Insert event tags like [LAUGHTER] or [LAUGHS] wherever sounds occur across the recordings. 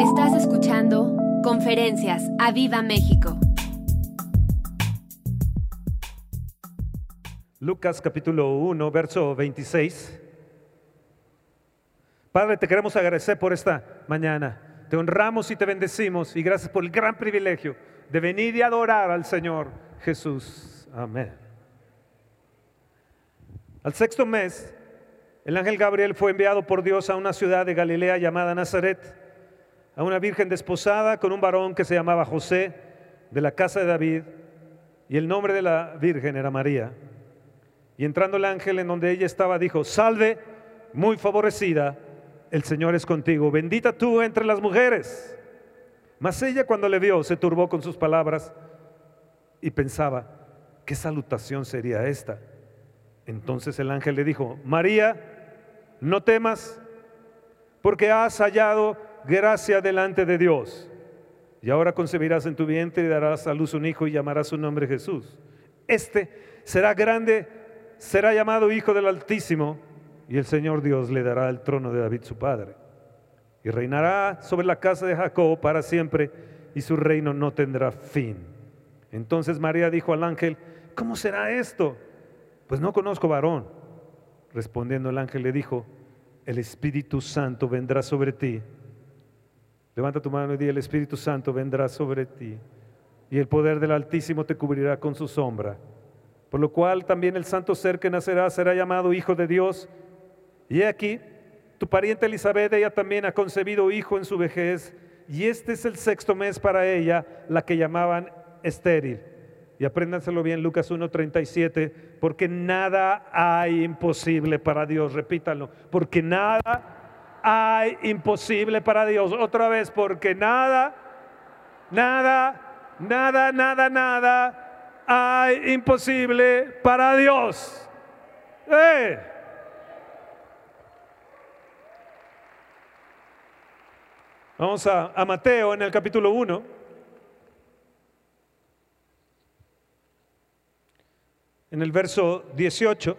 Estás escuchando Conferencias a Viva México. Lucas capítulo 1, verso 26. Padre, te queremos agradecer por esta mañana. Te honramos y te bendecimos y gracias por el gran privilegio de venir y adorar al Señor Jesús. Amén. Al sexto mes, el ángel Gabriel fue enviado por Dios a una ciudad de Galilea llamada Nazaret, a una virgen desposada con un varón que se llamaba José, de la casa de David, y el nombre de la virgen era María. Y entrando el ángel en donde ella estaba, dijo, salve, muy favorecida, el Señor es contigo, bendita tú entre las mujeres. Mas ella cuando le vio se turbó con sus palabras y pensaba, ¿qué salutación sería esta? Entonces el ángel le dijo, María, no temas, porque has hallado gracia delante de Dios. Y ahora concebirás en tu vientre y darás a luz un hijo y llamarás su nombre Jesús. Este será grande, será llamado Hijo del Altísimo y el Señor Dios le dará el trono de David su padre. Y reinará sobre la casa de Jacob para siempre y su reino no tendrá fin. Entonces María dijo al ángel, ¿cómo será esto? Pues no conozco varón. Respondiendo el ángel le dijo, el Espíritu Santo vendrá sobre ti. Levanta tu mano y di, el Espíritu Santo vendrá sobre ti. Y el poder del Altísimo te cubrirá con su sombra. Por lo cual también el santo ser que nacerá será llamado Hijo de Dios. Y aquí, tu pariente Elizabeth, ella también ha concebido hijo en su vejez. Y este es el sexto mes para ella, la que llamaban estéril. Y apréndanselo bien, Lucas 1.37, porque nada hay imposible para Dios. Repítanlo, porque nada hay imposible para Dios. Otra vez, porque nada, nada, nada, nada, nada hay imposible para Dios. ¡Eh! Vamos a, a Mateo en el capítulo 1. en el verso 18,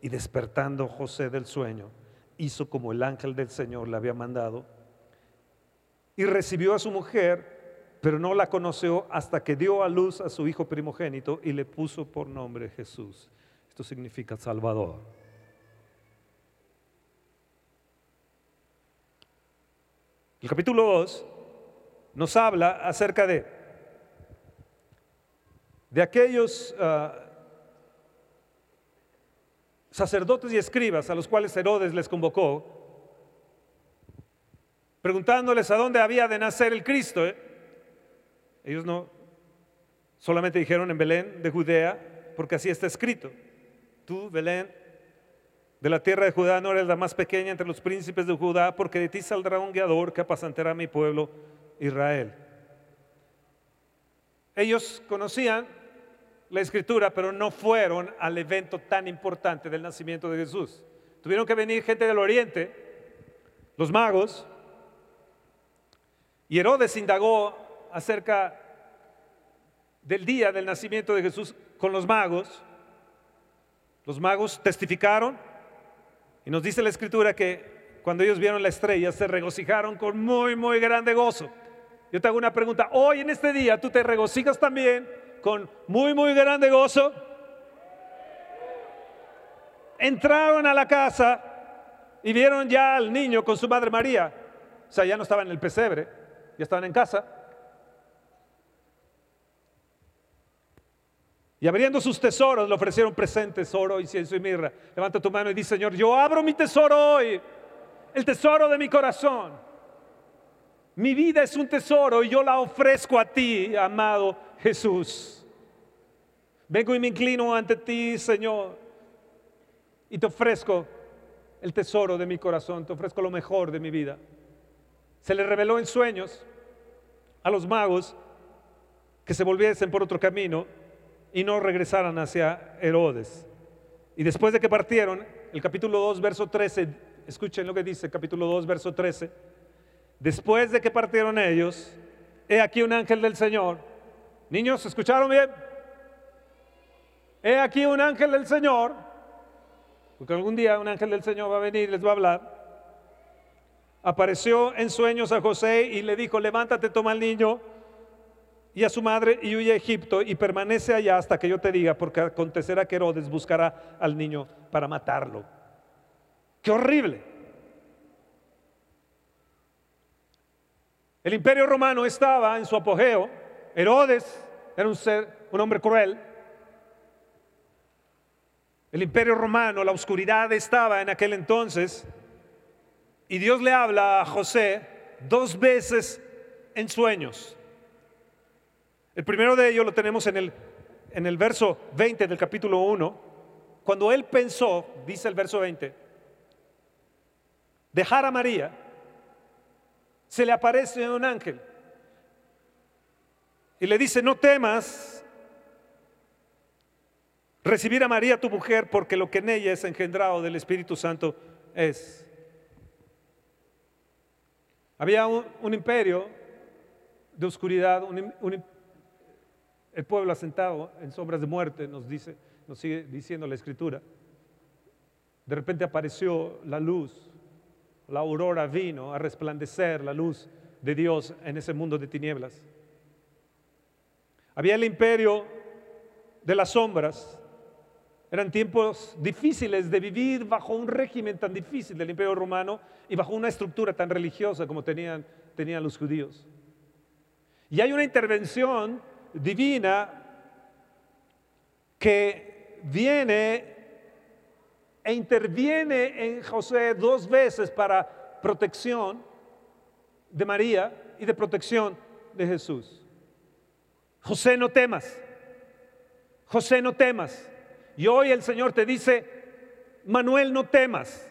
Y despertando José del sueño, hizo como el ángel del Señor le había mandado y recibió a su mujer, pero no la conoció hasta que dio a luz a su hijo primogénito y le puso por nombre Jesús. Esto significa Salvador. El capítulo 2 nos habla acerca de, de aquellos uh, sacerdotes y escribas a los cuales Herodes les convocó, preguntándoles a dónde había de nacer el Cristo. ¿eh? Ellos no solamente dijeron en Belén de Judea, porque así está escrito. Tú, Belén, de la tierra de Judá no eres la más pequeña entre los príncipes de Judá, porque de ti saldrá un guiador que apacentará a mi pueblo Israel. Ellos conocían la escritura, pero no fueron al evento tan importante del nacimiento de Jesús. Tuvieron que venir gente del oriente, los magos, y Herodes indagó acerca del día del nacimiento de Jesús con los magos. Los magos testificaron y nos dice la escritura que cuando ellos vieron la estrella se regocijaron con muy, muy grande gozo. Yo te hago una pregunta, hoy en este día tú te regocijas también con muy, muy grande gozo. Entraron a la casa y vieron ya al niño con su madre María. O sea, ya no estaban en el pesebre, ya estaban en casa. Y abriendo sus tesoros le ofrecieron presentes, oro, incienso y mirra. Levanta tu mano y dice, Señor, yo abro mi tesoro hoy, el tesoro de mi corazón. Mi vida es un tesoro y yo la ofrezco a ti, amado Jesús. Vengo y me inclino ante ti, Señor, y te ofrezco el tesoro de mi corazón, te ofrezco lo mejor de mi vida. Se le reveló en sueños a los magos que se volviesen por otro camino y no regresaran hacia Herodes. Y después de que partieron, el capítulo 2, verso 13, escuchen lo que dice, capítulo 2, verso 13, después de que partieron ellos, he aquí un ángel del Señor. Niños, ¿escucharon bien? He aquí un ángel del Señor, porque algún día un ángel del Señor va a venir y les va a hablar. Apareció en sueños a José y le dijo, levántate, toma al niño y a su madre y huye a Egipto y permanece allá hasta que yo te diga, porque acontecerá que Herodes buscará al niño para matarlo. ¡Qué horrible! El imperio romano estaba en su apogeo. Herodes era un ser, un hombre cruel. El imperio romano, la oscuridad estaba en aquel entonces. Y Dios le habla a José dos veces en sueños. El primero de ellos lo tenemos en el, en el verso 20 del capítulo 1, cuando él pensó, dice el verso 20, dejar a María, se le aparece un ángel y le dice, no temas recibir a María tu mujer, porque lo que en ella es engendrado del Espíritu Santo es. Había un, imperio de oscuridad, un, un, el pueblo asentado en sombras de muerte, nos dice, nos sigue diciendo la escritura. De repente apareció la luz, la aurora vino a resplandecer la luz de Dios en ese mundo de tinieblas. Había el imperio de las sombras. Eran tiempos difíciles de vivir bajo un régimen tan difícil del imperio romano y bajo una estructura tan religiosa como tenían, tenían los judíos. Y hay una intervención divina que viene e interviene en José dos veces para protección de María y de protección de Jesús. José, no temas. José, no temas. Y hoy el Señor te dice, Manuel, no temas.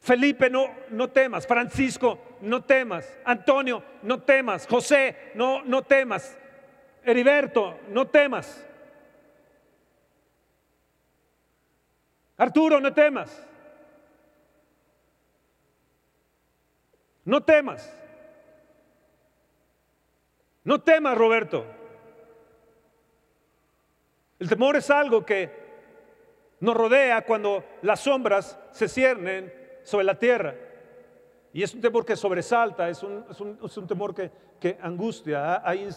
Felipe, no, no temas. Francisco, no temas. Antonio, no temas. José, no, no temas. Heriberto, no temas. Arturo, no temas. No temas. No temas, Roberto. El temor es algo que nos rodea cuando las sombras se ciernen sobre la tierra. Y es un temor que sobresalta, es un, es un, temor que, que angustia, hay,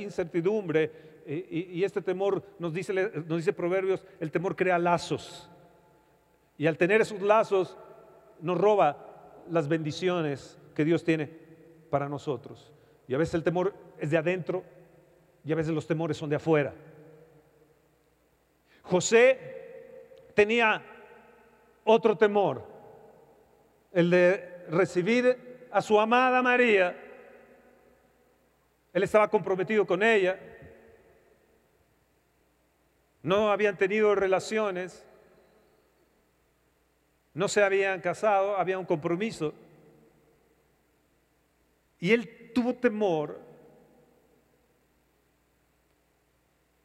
incertidumbre. Y, y, este temor, nos dice, nos dice Proverbios, el temor crea lazos. Y al tener esos lazos, nos roba las bendiciones que Dios tiene para nosotros. Y a veces el temor es de adentro y a veces los temores son de afuera. José tenía otro temor el de recibir a su amada María. Él estaba comprometido con ella. No habían tenido relaciones. No se habían casado, había un compromiso. Y él tuvo temor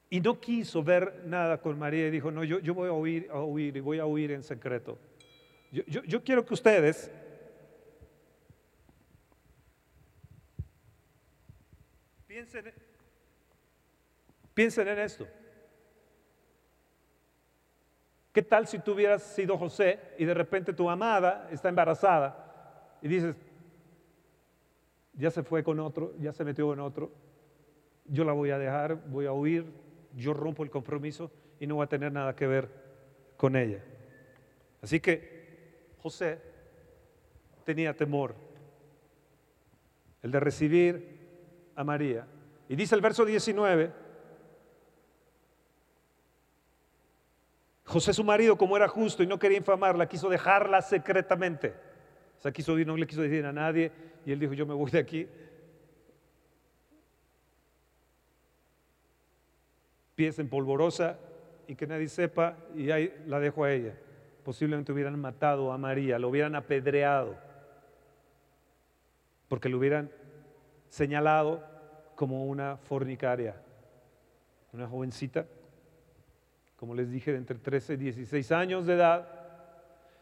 y no quiso ver nada con María y dijo, no, yo, yo voy a huir, a huir y voy a huir en secreto. Yo, quiero que ustedes piensen, piensen en esto. ¿Qué tal si tú hubieras sido José y de repente tu amada está embarazada y dices, ya se fue con otro, ya se metió con otro, yo la voy a dejar, voy a huir, yo rompo el compromiso y no voy a tener nada que ver con ella. Así que José tenía temor, el de recibir a María. Y dice el verso 19, José su marido, como era justo y no quería infamarla, quiso dejarla secretamente. O sea, quiso no le quiso decir a nadie y él dijo, yo me voy de aquí. Pies en polvorosa y que nadie sepa y ahí la dejo a ella. Posiblemente hubieran matado a María, lo hubieran apedreado, porque lo hubieran señalado como una fornicaria, una jovencita como les dije, de entre 13 y 16 años de edad.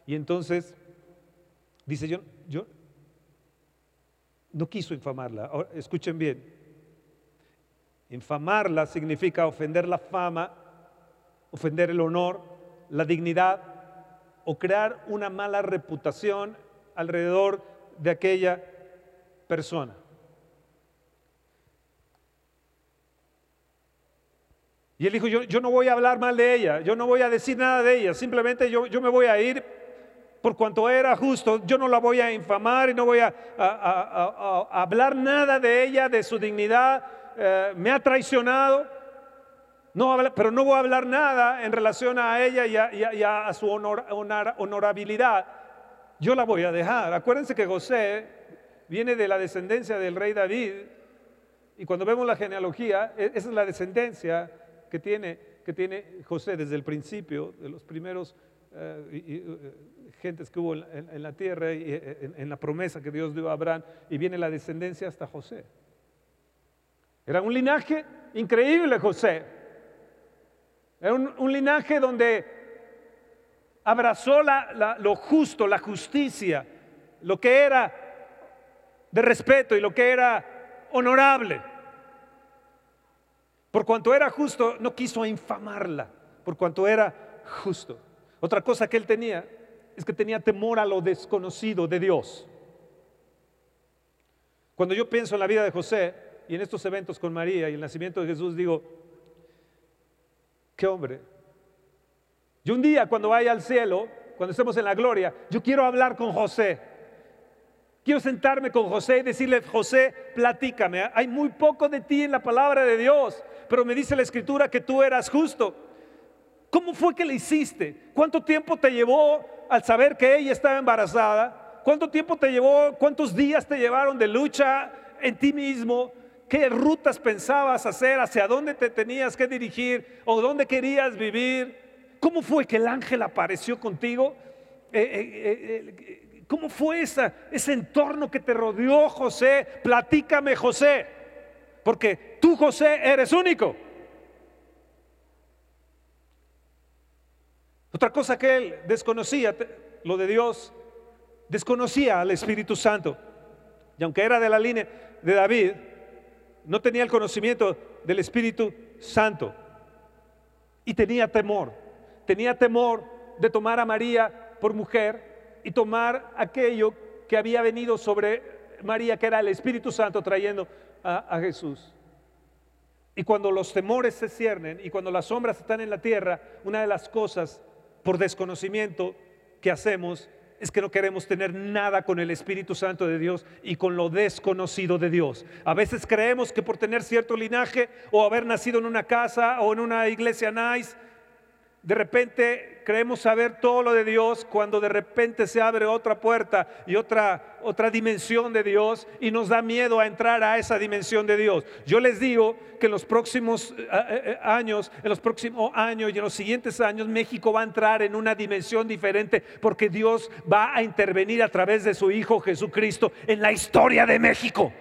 Y entonces dice, yo, yo no quiso infamarla. escuchen bien, infamarla significa ofender la fama, ofender el honor, la dignidad o crear una mala reputación alrededor de aquella persona. Y él dijo, yo, yo, no voy a hablar mal de ella, yo no voy a decir nada de ella, simplemente yo, yo me voy a ir por cuanto era justo, yo no la voy a infamar y no voy a, hablar nada de ella, de su dignidad, eh, me ha traicionado, no, pero no voy a hablar nada en relación a ella y a, su honor, honorabilidad. Yo la voy a dejar. Acuérdense que José viene de la descendencia del rey David y cuando vemos la genealogía, e, esa es la descendencia que tiene, que tiene José desde el principio, de los primeros eh, eh, gentes que hubo en, la tierra y eh, en, la promesa que Dios dio a Abraham, y viene la descendencia hasta José. Era un linaje increíble José. Era un, linaje donde abrazó lo justo, la justicia, lo que era de respeto y lo que era honorable. Por cuanto era justo, no quiso infamarla, por cuanto era justo. Otra cosa que él tenía es que tenía temor a lo desconocido de Dios. Cuando yo pienso en la vida de José y en estos eventos con María y el nacimiento de Jesús, digo, qué hombre. Yo un día cuando vaya al cielo, cuando estemos en la gloria, yo quiero hablar con José. Quiero sentarme con José y decirle, José, platícame. Hay muy poco de ti en la palabra de Dios pero me dice la escritura que tú eras justo. ¿Cómo fue que le hiciste? ¿Cuánto tiempo te llevó al saber que ella estaba embarazada? ¿Cuánto tiempo te llevó? ¿Cuántos días te llevaron de lucha en ti mismo? ¿Qué rutas pensabas hacer? ¿Hacia dónde te tenías que dirigir? ¿O dónde querías vivir? ¿Cómo fue que el ángel apareció contigo? Eh, eh, eh, ¿Cómo fue esa, ese entorno que te rodeó, José? Platícame, José porque tú, José, eres único. Otra cosa que él desconocía, lo de Dios, desconocía al Espíritu Santo. Y aunque era de la línea de David, no tenía el conocimiento del Espíritu Santo. Y tenía temor. Tenía temor de tomar a María por mujer y tomar aquello que había venido sobre María, que era el Espíritu Santo trayendo a, Jesús. Y cuando los temores se ciernen y cuando las sombras están en la tierra, una de las cosas por desconocimiento que hacemos es que no queremos tener nada con el Espíritu Santo de Dios y con lo desconocido de Dios. A veces creemos que por tener cierto linaje o haber nacido en una casa o en una iglesia nice, de repente creemos saber todo lo de Dios cuando de repente se abre otra puerta y otra, otra dimensión de Dios y nos da miedo a entrar a esa dimensión de Dios. Yo les digo que en los próximos eh, eh, eh, años, en los próximos años y en los siguientes años México va a entrar en una dimensión diferente porque Dios va a intervenir a través de su Hijo Jesucristo en la historia de México.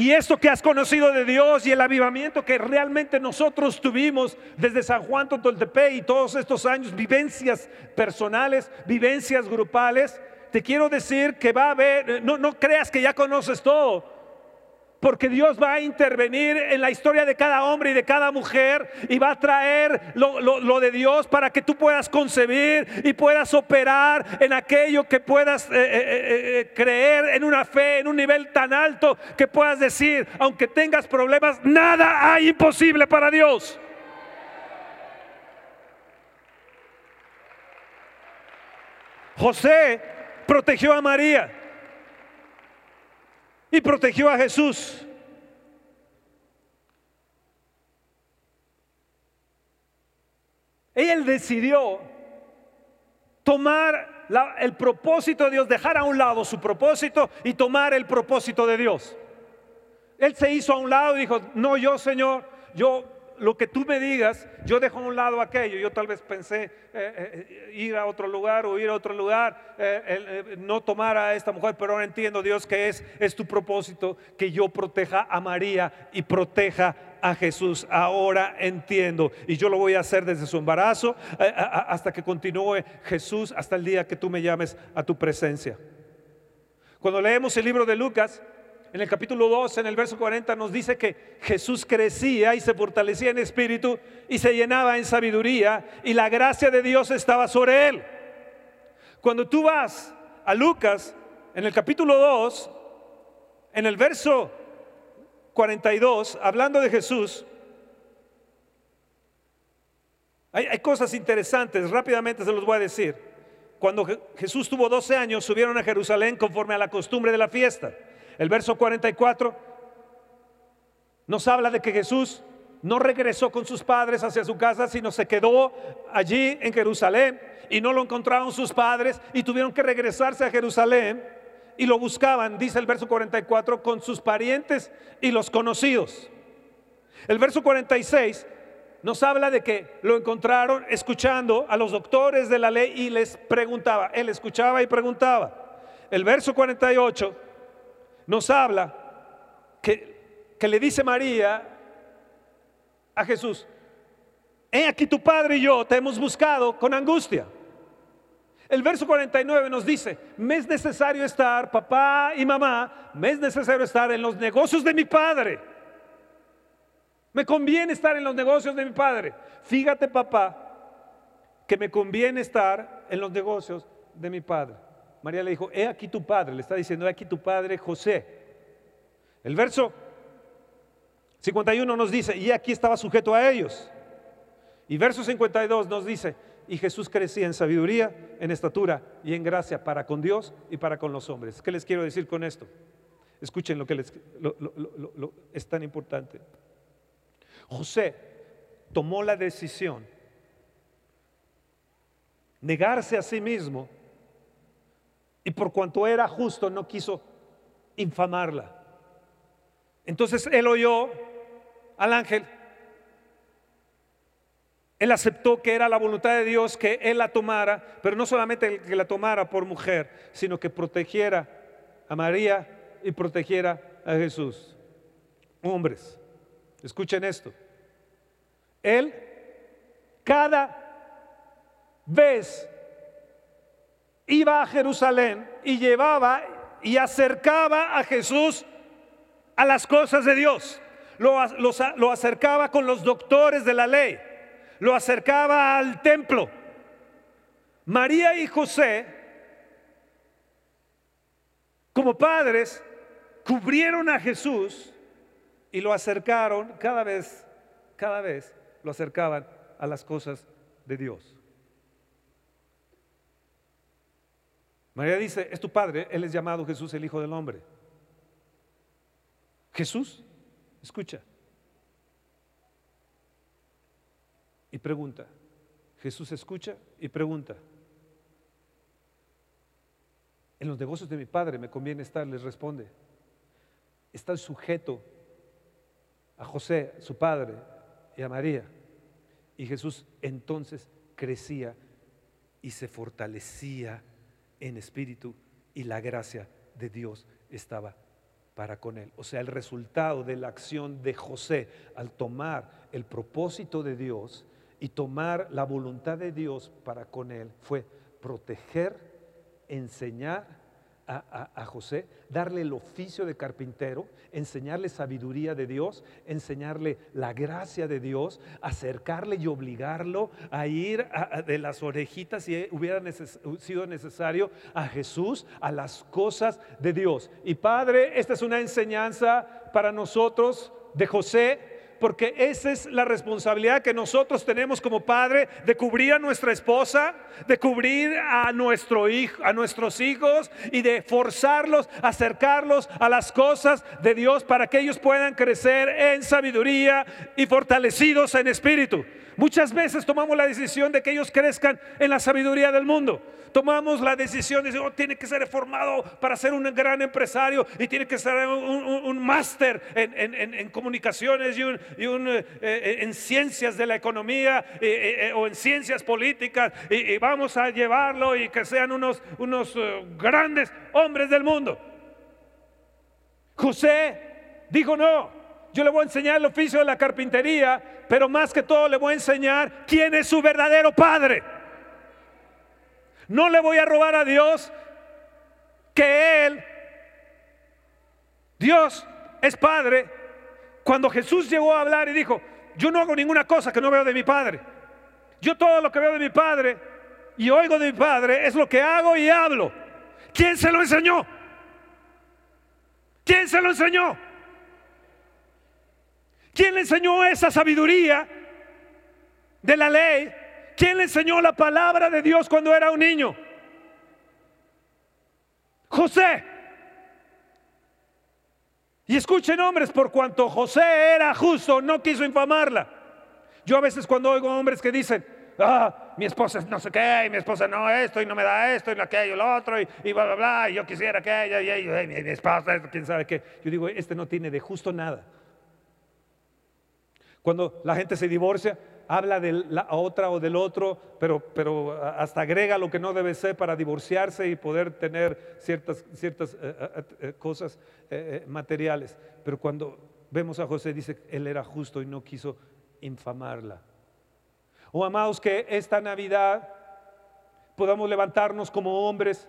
Y esto que has conocido de Dios y el avivamiento que realmente nosotros tuvimos desde San Juan Totoltepe y todos estos años, vivencias personales, vivencias grupales, te quiero decir que va a haber, no, no creas que ya conoces todo porque Dios va a intervenir en la historia de cada hombre y de cada mujer y va a traer lo, de Dios para que tú puedas concebir y puedas operar en aquello que puedas eh, eh, eh, creer en una fe, en un nivel tan alto que puedas decir, aunque tengas problemas, nada hay imposible para Dios. José protegió a María y protegió a Jesús. Él decidió tomar el propósito de Dios, dejar a un lado su propósito y tomar el propósito de Dios. Él se hizo a un lado y dijo, no, yo Señor, yo lo que tú me digas, yo dejo a un lado aquello. Yo tal vez pensé eh, eh, ir a otro lugar o ir a otro lugar, eh, no tomar a esta mujer, pero ahora entiendo, Dios, que es, es tu propósito que yo proteja a María y proteja a Jesús. Ahora entiendo. Y yo lo voy a hacer desde su embarazo hasta que continúe Jesús, hasta el día que tú me llames a tu presencia. Cuando leemos el libro de Lucas, en el capítulo 2, en el verso 40, nos dice que Jesús crecía y se fortalecía en espíritu y se llenaba en sabiduría y la gracia de Dios estaba sobre él. Cuando tú vas a Lucas, en el capítulo 2, en el verso 42, hablando de Jesús, hay, hay, cosas interesantes, rápidamente se los voy a decir. Cuando Jesús tuvo 12 años, subieron a Jerusalén conforme a la costumbre de la fiesta. El verso 44 nos habla de que Jesús no regresó con sus padres hacia su casa, sino se quedó allí en Jerusalén y no lo encontraron sus padres y tuvieron que regresarse a Jerusalén y lo buscaban, dice el verso 44, con sus parientes y los conocidos. El verso 46 nos habla de que lo encontraron escuchando a los doctores de la ley y les preguntaba. Él escuchaba y preguntaba. El verso 48 nos habla que, que le dice María a Jesús, he aquí tu padre y yo te hemos buscado con angustia. El verso 49 nos dice, me es necesario estar, papá y mamá, me es necesario estar en los negocios de mi padre. Me conviene estar en los negocios de mi padre. Fíjate, papá, que me conviene estar en los negocios de mi padre. María le dijo, he aquí tu padre, le está diciendo, he aquí tu padre José. El verso 51 nos dice, y aquí estaba sujeto a ellos. Y verso 52 nos dice, y Jesús crecía en sabiduría, en estatura y en gracia para con Dios y para con los hombres. ¿Qué les quiero decir con esto? Escuchen lo que les, es tan importante. José tomó la decisión negarse a sí mismo y por cuanto era justo no quiso infamarla. Entonces él oyó al ángel. Él aceptó que era la voluntad de Dios que él la tomara, pero no solamente que la tomara por mujer, sino que protegiera a María y protegiera a Jesús. Hombres, escuchen esto. Él cada vez iba a Jerusalén y llevaba y acercaba a Jesús a las cosas de Dios. Lo, acercaba con los doctores de la ley. Lo acercaba al templo. María y José, como padres, cubrieron a Jesús y lo acercaron cada vez, cada vez lo acercaban a las cosas de Dios. María dice, es tu padre, él es llamado Jesús el Hijo del Hombre. Jesús, escucha. Y pregunta. Jesús escucha y pregunta. En los negocios de mi padre me conviene estar, les responde. Está sujeto a José, su padre, y a María. Y Jesús entonces crecía y se fortalecía en espíritu y la gracia de Dios estaba para con él. O sea, el resultado de la acción de José al tomar el propósito de Dios y tomar la voluntad de Dios para con él fue proteger, enseñar a, José, darle el oficio de carpintero, enseñarle sabiduría de Dios, enseñarle la gracia de Dios, acercarle y obligarlo a ir de las orejitas, si hubiera sido necesario, a Jesús, a las cosas de Dios. Y Padre, esta es una enseñanza para nosotros de José Porque esa es la responsabilidad que nosotros tenemos como padre de cubrir a nuestra esposa, de cubrir a nuestro hijo, a nuestros hijos y de forzarlos, acercarlos a las cosas de Dios para que ellos puedan crecer en sabiduría y fortalecidos en espíritu. Muchas veces tomamos la decisión de que ellos crezcan en la sabiduría del mundo. Tomamos la decisión de decir, oh, tiene que ser formado para ser un gran empresario y tiene que ser un, máster en, comunicaciones y, eh, eh, en ciencias de la economía eh, o en ciencias políticas y, vamos a llevarlo y que sean unos, unos grandes hombres del mundo. José dijo no, yo le voy a enseñar el oficio de la carpintería, pero más que todo le voy a enseñar quién es su verdadero padre. No le voy a robar a Dios que Él, Dios es Padre. Cuando Jesús llegó a hablar y dijo, yo no hago ninguna cosa que no veo de mi Padre. Yo todo lo que veo de mi Padre y oigo de mi Padre es lo que hago y hablo. ¿Quién se lo enseñó? ¿Quién se lo enseñó? ¿Quién le enseñó esa sabiduría de la ley? ¿Quién le enseñó la palabra de Dios cuando era un niño? José. Y escuchen hombres, por cuanto José era justo, no quiso infamarla. Yo a veces cuando oigo hombres que dicen, ah, mi esposa no sé qué, y mi esposa no esto, y no me da esto, y aquello, lo otro, y, bla, bla, bla, y yo quisiera que ella, y, mi, mi esposa, quién sabe qué. Yo digo, este no tiene de justo nada. Cuando la gente se divorcia, habla de la otra o del otro, pero, pero hasta agrega lo que no debe ser para divorciarse y poder tener ciertas, ciertas eh, eh, eh, cosas materiales. Pero cuando vemos a José, dice, él era justo y no quiso infamarla. O oh, amados, que esta Navidad podamos levantarnos como hombres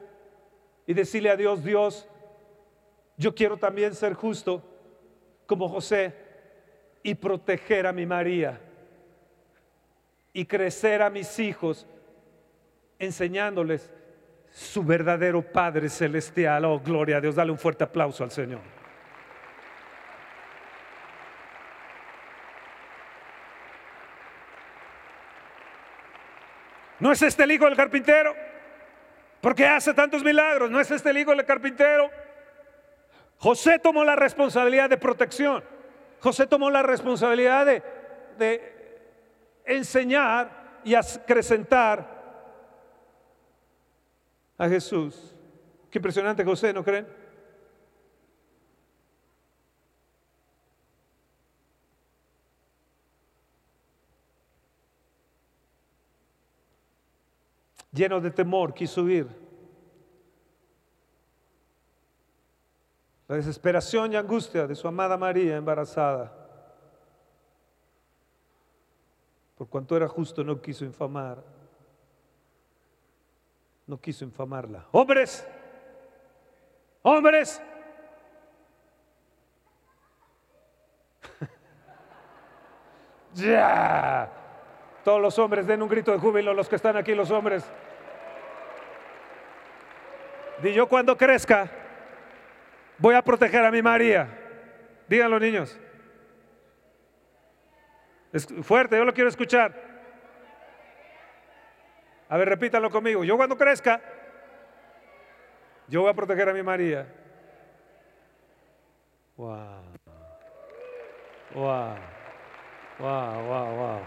y decirle a Dios, Dios, yo quiero también ser justo como José y proteger a mi María y crecer a mis hijos enseñándoles su verdadero Padre Celestial. Oh, gloria a Dios. Dale un fuerte aplauso al Señor. ¿No es este el hijo del carpintero? porque hace tantos milagros? ¿No es este el hijo del carpintero? José tomó la responsabilidad de protección. José tomó la responsabilidad de, enseñar y acrecentar a Jesús. Qué impresionante José, ¿no creen? Lleno de temor, quiso huir. La desesperación y angustia de su amada María embarazada. Por cuanto era justo, no quiso infamar. No quiso infamarla. Hombres, hombres. [LAUGHS] ya. Todos los hombres den un grito de júbilo, los que están aquí, los hombres. Di yo cuando crezca Voy a proteger a mi María. Díganlo, niños. Es fuerte, yo lo quiero escuchar. A ver, repítalo conmigo. Yo cuando crezca, yo voy a proteger a mi María. Wow. Wow. Wow, wow, wow.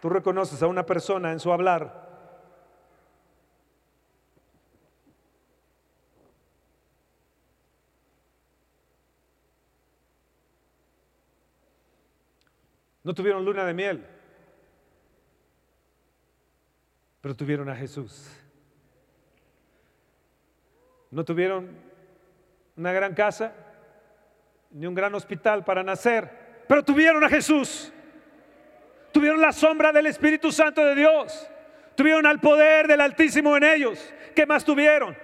Tú reconoces a una persona en su hablar No tuvieron luna de miel, pero tuvieron a Jesús. No tuvieron una gran casa, ni un gran hospital para nacer, pero tuvieron a Jesús. Tuvieron la sombra del Espíritu Santo de Dios. Tuvieron al poder del Altísimo en ellos. ¿Qué más tuvieron?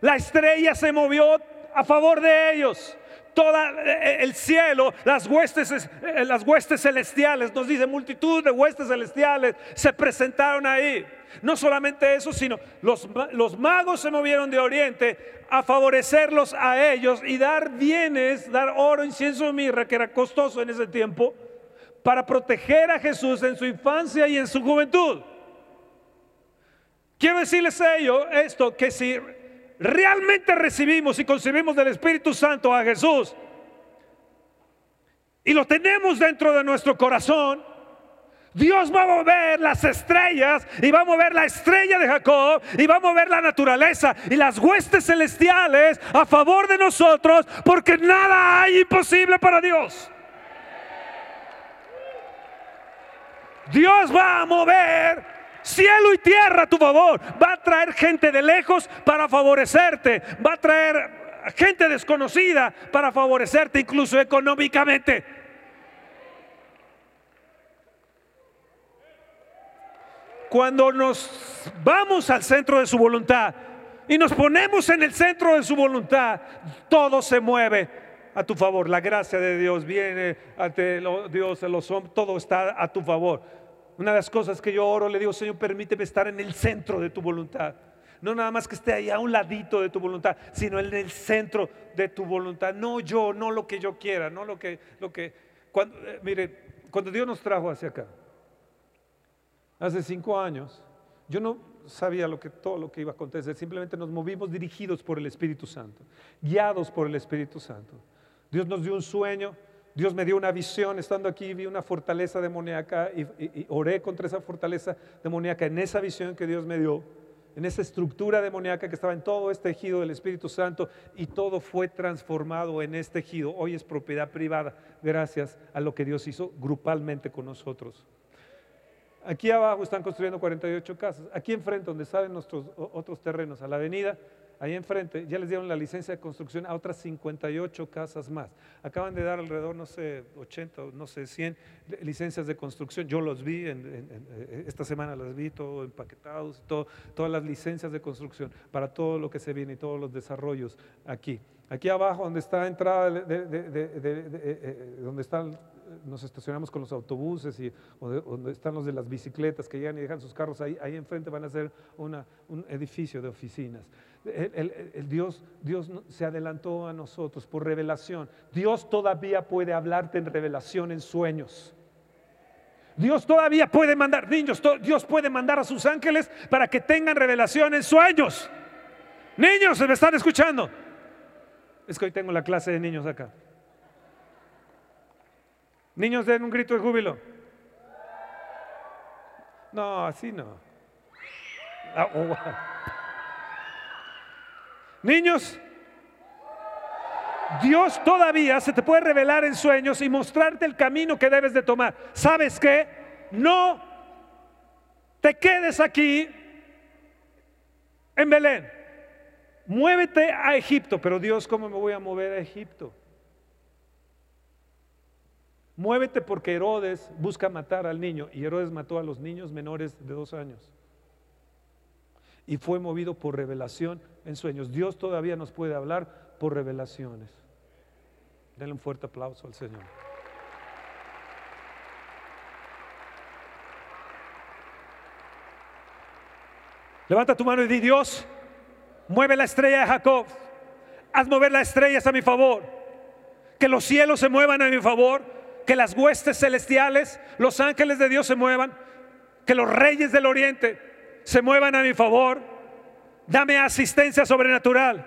La estrella se movió a favor de ellos. Todo el cielo, las huestes, las huestes celestiales, nos dice multitud de huestes celestiales se presentaron ahí. No solamente eso, sino los, los magos se movieron de oriente a favorecerlos a ellos y dar bienes, dar oro, incienso mirra, que era costoso en ese tiempo, para proteger a Jesús en su infancia y en su juventud. Quiero decirles a ellos esto, que si realmente recibimos y concebimos del Espíritu Santo a Jesús y lo tenemos dentro de nuestro corazón, Dios va a mover las estrellas y va a mover la estrella de Jacob y va a mover la naturaleza y las huestes celestiales a favor de nosotros porque nada hay imposible para Dios. Dios va a mover cielo y tierra a tu favor. Va a traer gente de lejos para favorecerte. Va a traer gente desconocida para favorecerte incluso económicamente. Cuando nos vamos al centro de su voluntad y nos ponemos en el centro de su voluntad, todo se mueve a tu favor. La gracia de Dios viene ante Dios, los hombres, todo está a tu favor. Una de las cosas que yo oro, le digo, Señor, permíteme estar en el centro de tu voluntad. No nada más que esté ahí a un ladito de tu voluntad, sino en el centro de tu voluntad. No yo, no lo que yo quiera, no lo que, lo que, cuando, eh, mire, cuando Dios nos trajo hacia acá, hace cinco años, yo no sabía lo que, todo lo que iba a acontecer, simplemente nos movimos dirigidos por el Espíritu Santo, guiados por el Espíritu Santo. Dios nos dio un sueño, Dios me dio una visión, estando aquí vi una fortaleza demoníaca y, oré contra esa fortaleza demoníaca en esa visión que Dios me dio, en esa estructura demoníaca que estaba en todo este tejido del Espíritu Santo y todo fue transformado en este tejido. Hoy es propiedad privada gracias a lo que Dios hizo grupalmente con nosotros. Aquí abajo están construyendo 48 casas. Aquí enfrente, donde salen nuestros otros terrenos, a la avenida, ahí enfrente, ya les dieron la licencia de construcción a otras 58 casas más. Acaban de dar alrededor, no sé, 80, no sé, 100 licencias de construcción. Yo los vi, eh, esta semana las vi, todo empaquetados, todas las licencias de construcción para todo lo que se viene y todos los desarrollos aquí. Aquí abajo, donde está la entrada, de, eh, donde están nos estacionamos con los autobuses y donde, están los de las bicicletas que llegan y dejan sus carros ahí, ahí enfrente van a ser un edificio de oficinas. El, Dios, Dios se adelantó a nosotros por revelación. Dios todavía puede hablarte en revelación en sueños. Dios todavía puede mandar, niños, Dios puede mandar a sus ángeles para que tengan revelación en sueños. Niños, ¿se me están escuchando? Es que hoy tengo la clase de niños acá. Niños, den un grito de júbilo. No, así no. Ah, oh, Niños, Dios todavía se te puede revelar en sueños y mostrarte el camino que debes de tomar. ¿Sabes qué? No te quedes aquí en Belén. Muévete a Egipto, pero Dios, ¿cómo me voy a mover a Egipto? Muévete porque Herodes busca matar al niño y Herodes mató a los niños menores de dos años. Y fue movido por revelación en sueños. Dios todavía nos puede hablar por revelaciones. Denle un fuerte aplauso al Señor. Levanta tu mano y di, Dios, mueve la estrella de Jacob. Haz mover las estrellas a mi favor. Que los cielos se muevan a mi favor que las huestes celestiales, los ángeles de Dios se muevan, que los reyes del oriente se muevan a mi favor. Dame asistencia sobrenatural.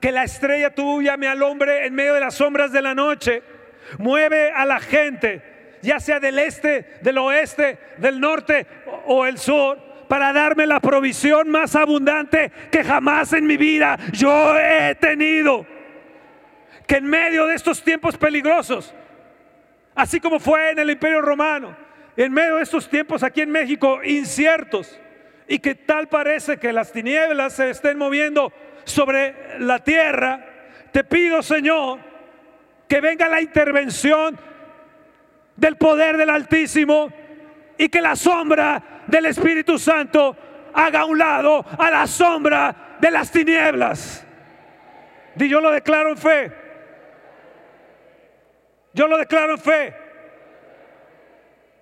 Que la estrella tuya me alumbre en medio de las sombras de la noche. Mueve a la gente, ya sea del este, del oeste, del norte o el sur, para darme la provisión más abundante que jamás en mi vida yo he tenido. Que en medio de estos tiempos peligrosos, así como fue en el Imperio Romano, en medio de estos tiempos aquí en México inciertos, y que tal parece que las tinieblas se estén moviendo sobre la tierra, te pido, Señor, que venga la intervención del poder del Altísimo y que la sombra del Espíritu Santo haga un lado a la sombra de las tinieblas. Y yo lo declaro en fe. Yo lo declaro en fe.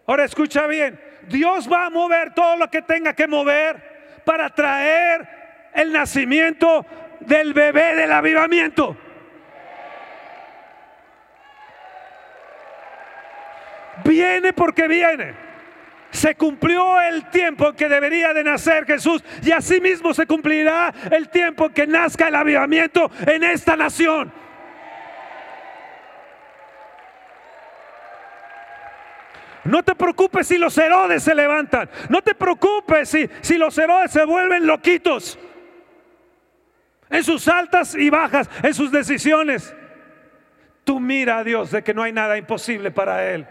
Ahora escucha bien. Dios va a mover todo lo que tenga que mover para traer el nacimiento del bebé del avivamiento. Viene porque viene. Se cumplió el tiempo que debería de nacer Jesús y asimismo se cumplirá el tiempo que nazca el avivamiento en esta nación. No te preocupes si los Herodes se levantan. No te preocupes si, si los Herodes se vuelven loquitos. En sus altas y bajas, en sus decisiones. Tú mira a Dios de que no hay nada imposible para Él.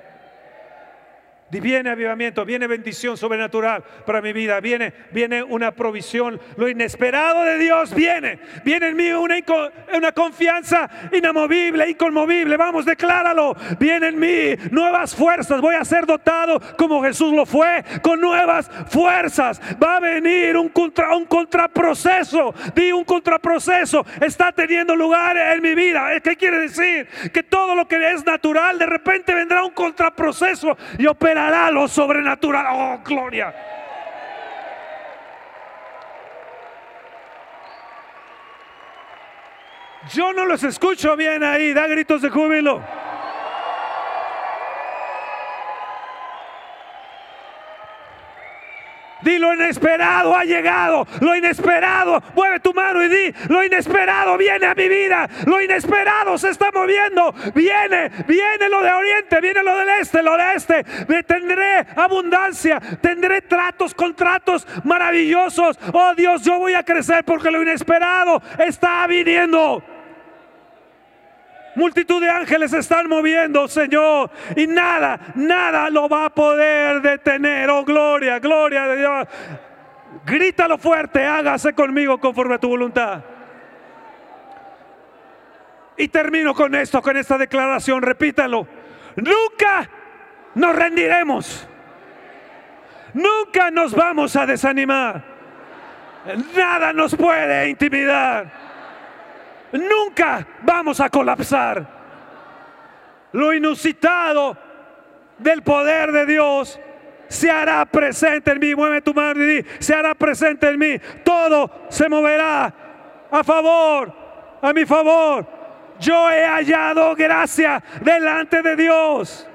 Viene avivamiento, viene bendición sobrenatural para mi vida, viene, viene una provisión. Lo inesperado de Dios viene. Viene en mí una, confianza inamovible, inconmovible. Vamos, decláralo. Viene en mí nuevas fuerzas. Voy a ser dotado como Jesús lo fue, con nuevas fuerzas. Va a venir un, contra, un contraproceso. Di un contraproceso. Está teniendo lugar en mi vida. ¿Qué quiere decir? Que todo lo que es natural, de repente vendrá un contraproceso y opera lo sobrenatural. Oh, gloria. Yo no los escucho bien ahí, da gritos de júbilo. Di lo inesperado ha llegado. Lo inesperado. Mueve tu mano y di, lo inesperado viene a mi vida. Lo inesperado se está moviendo. Viene, viene lo de oriente, viene lo del este, lo de este. Tendré abundancia, tendré tratos, contratos maravillosos. Oh Dios, yo voy a crecer porque lo inesperado está viniendo. Multitud de ángeles están moviendo, Señor. Y nada, nada lo va a poder detener. Oh, gloria, gloria de Dios. Grítalo fuerte, hágase conmigo conforme a tu voluntad. Y termino con esto, con esta declaración, repítalo. Nunca nos rendiremos. Nunca nos vamos a desanimar. Nada nos puede intimidar nunca vamos a colapsar. Lo inusitado del poder de Dios se hará presente en mí. Mueve tu mano y di, se hará presente en mí. Todo se moverá a favor, a mi favor. Yo he hallado gracia delante de Dios.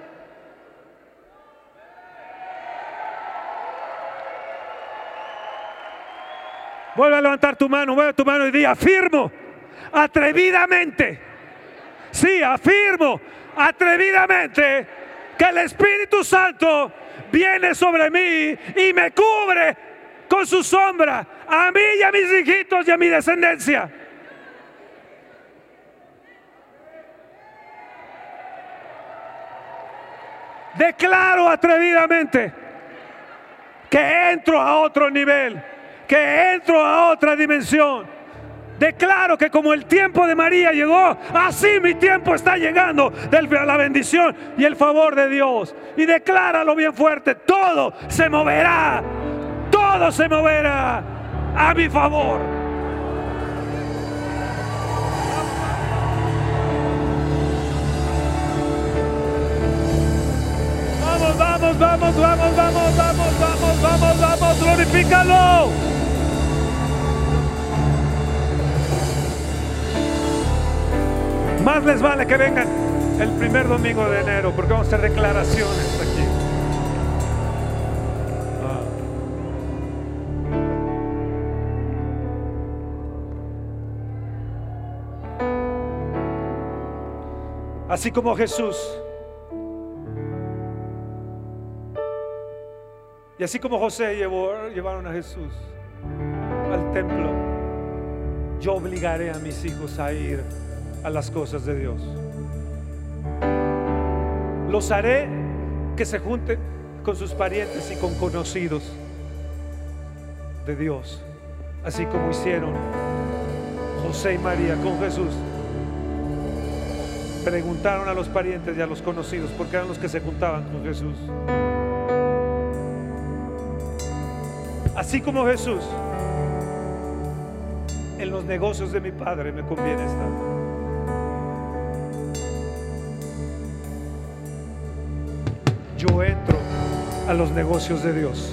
Vuelve a levantar tu mano, mueve tu mano y di, afirmo atrevidamente. Sí, afirmo atrevidamente que el Espíritu Santo viene sobre mí y me cubre con su sombra a mí y a mis hijitos y a mi descendencia. Declaro atrevidamente que entro a otro nivel, que entro a otra dimensión Declaro que como el tiempo de María llegó, así mi tiempo está llegando de la bendición y el favor de Dios. Y decláralo bien fuerte, todo se moverá, todo se moverá a mi favor. Vamos, vamos, vamos, vamos, vamos, vamos, vamos, vamos, vamos, glorifícalo. Más les vale que vengan el primer domingo de enero porque vamos a hacer declaraciones aquí. Ah. Así como Jesús. Y así como José llevó, llevaron a Jesús al templo, yo obligaré a mis hijos a ir a las cosas de Dios. Los haré que se junten con sus parientes y con conocidos de Dios, así como hicieron José y María con Jesús. Preguntaron a los parientes y a los conocidos porque eran los que se juntaban con Jesús. Así como Jesús, en los negocios de mi Padre me conviene estar. Yo entro a los negocios de Dios.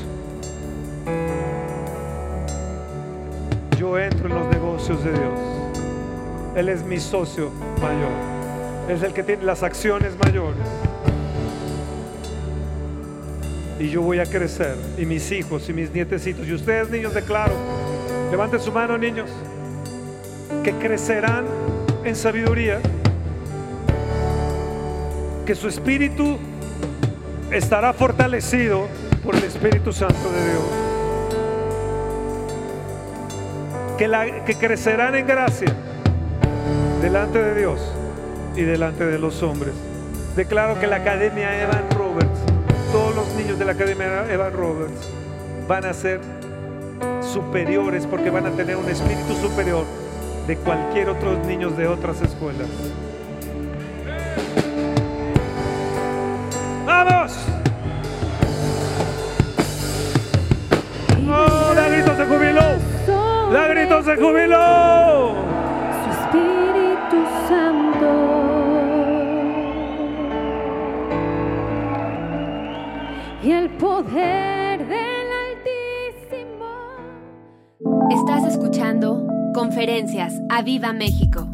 Yo entro en los negocios de Dios. Él es mi socio mayor. Es el que tiene las acciones mayores. Y yo voy a crecer. Y mis hijos y mis nietecitos. Y ustedes, niños, declaro. Levanten su mano, niños. Que crecerán en sabiduría. Que su espíritu estará fortalecido por el Espíritu Santo de Dios. Que, la, que crecerán en gracia delante de Dios y delante de los hombres. Declaro que la Academia Evan Roberts, todos los niños de la Academia Evan Roberts van a ser superiores porque van a tener un espíritu superior de cualquier otros niños de otras escuelas. ¡Vamos! ¡Oh, la grito se jubiló! ¡La grito se jubiló! Su Espíritu Santo. Y el poder del Altísimo. Estás escuchando Conferencias a Viva México.